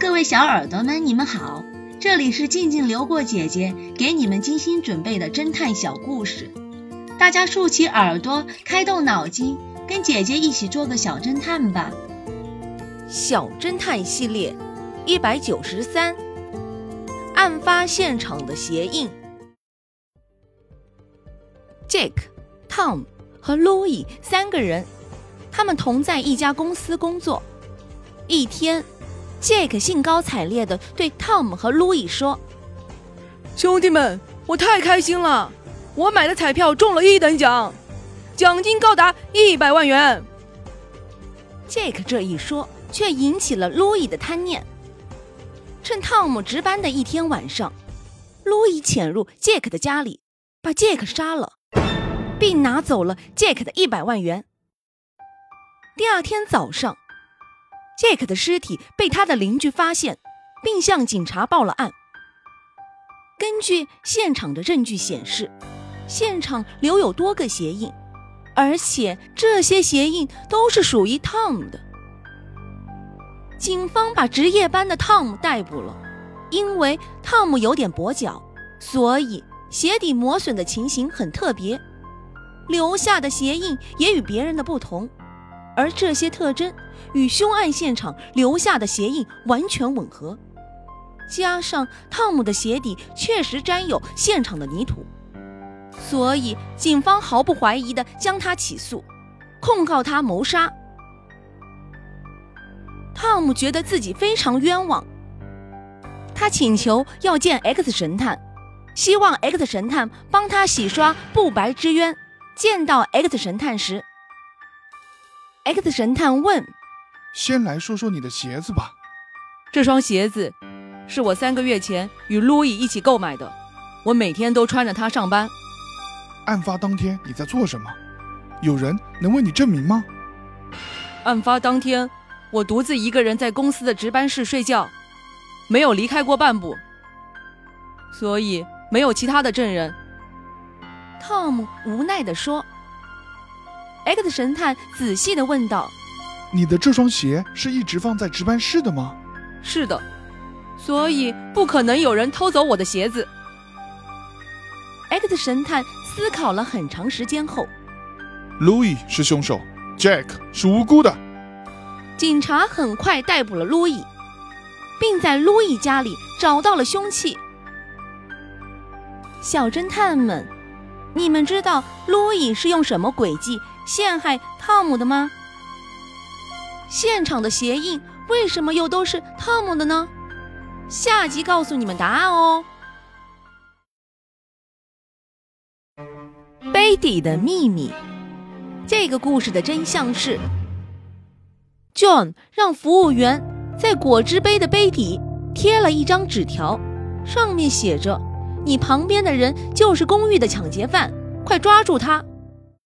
各位小耳朵们，你们好，这里是静静流过姐姐给你们精心准备的侦探小故事，大家竖起耳朵，开动脑筋，跟姐姐一起做个小侦探吧。小侦探系列一百九十三，案发现场的鞋印。Jack、Tom 和 Louis 三个人，他们同在一家公司工作。一天，Jake 兴高采烈地对 Tom 和 Louis 说：“兄弟们，我太开心了！我买的彩票中了一等奖，奖金高达一百万元。”Jake 这一说，却引起了 Louis 的贪念。趁 Tom 值班的一天晚上，Louis 潜入 Jake 的家里，把 Jake 杀了，并拿走了 Jake 的一百万元。第二天早上。Jack 的尸体被他的邻居发现，并向警察报了案。根据现场的证据显示，现场留有多个鞋印，而且这些鞋印都是属于 Tom 的。警方把值夜班的 Tom 逮捕了，因为 Tom 有点跛脚，所以鞋底磨损的情形很特别，留下的鞋印也与别人的不同。而这些特征与凶案现场留下的鞋印完全吻合，加上汤姆的鞋底确实沾有现场的泥土，所以警方毫不怀疑地将他起诉，控告他谋杀。汤姆觉得自己非常冤枉，他请求要见 X 神探，希望 X 神探帮他洗刷不白之冤。见到 X 神探时。X 神探问：“先来说说你的鞋子吧。这双鞋子是我三个月前与路易一起购买的，我每天都穿着它上班。案发当天你在做什么？有人能为你证明吗？案发当天，我独自一个人在公司的值班室睡觉，没有离开过半步，所以没有其他的证人。”汤姆无奈地说。X 神探仔细地问道：“你的这双鞋是一直放在值班室的吗？”“是的，所以不可能有人偷走我的鞋子。”X 神探思考了很长时间后，“Louis 是凶手，Jack 是无辜的。”警察很快逮捕了 Louis，并在 Louis 家里找到了凶器。小侦探们，你们知道 Louis 是用什么诡计？陷害汤姆的吗？现场的鞋印为什么又都是汤姆的呢？下集告诉你们答案哦。杯底的秘密，这个故事的真相是，John 让服务员在果汁杯的杯底贴了一张纸条，上面写着：“你旁边的人就是公寓的抢劫犯，快抓住他。”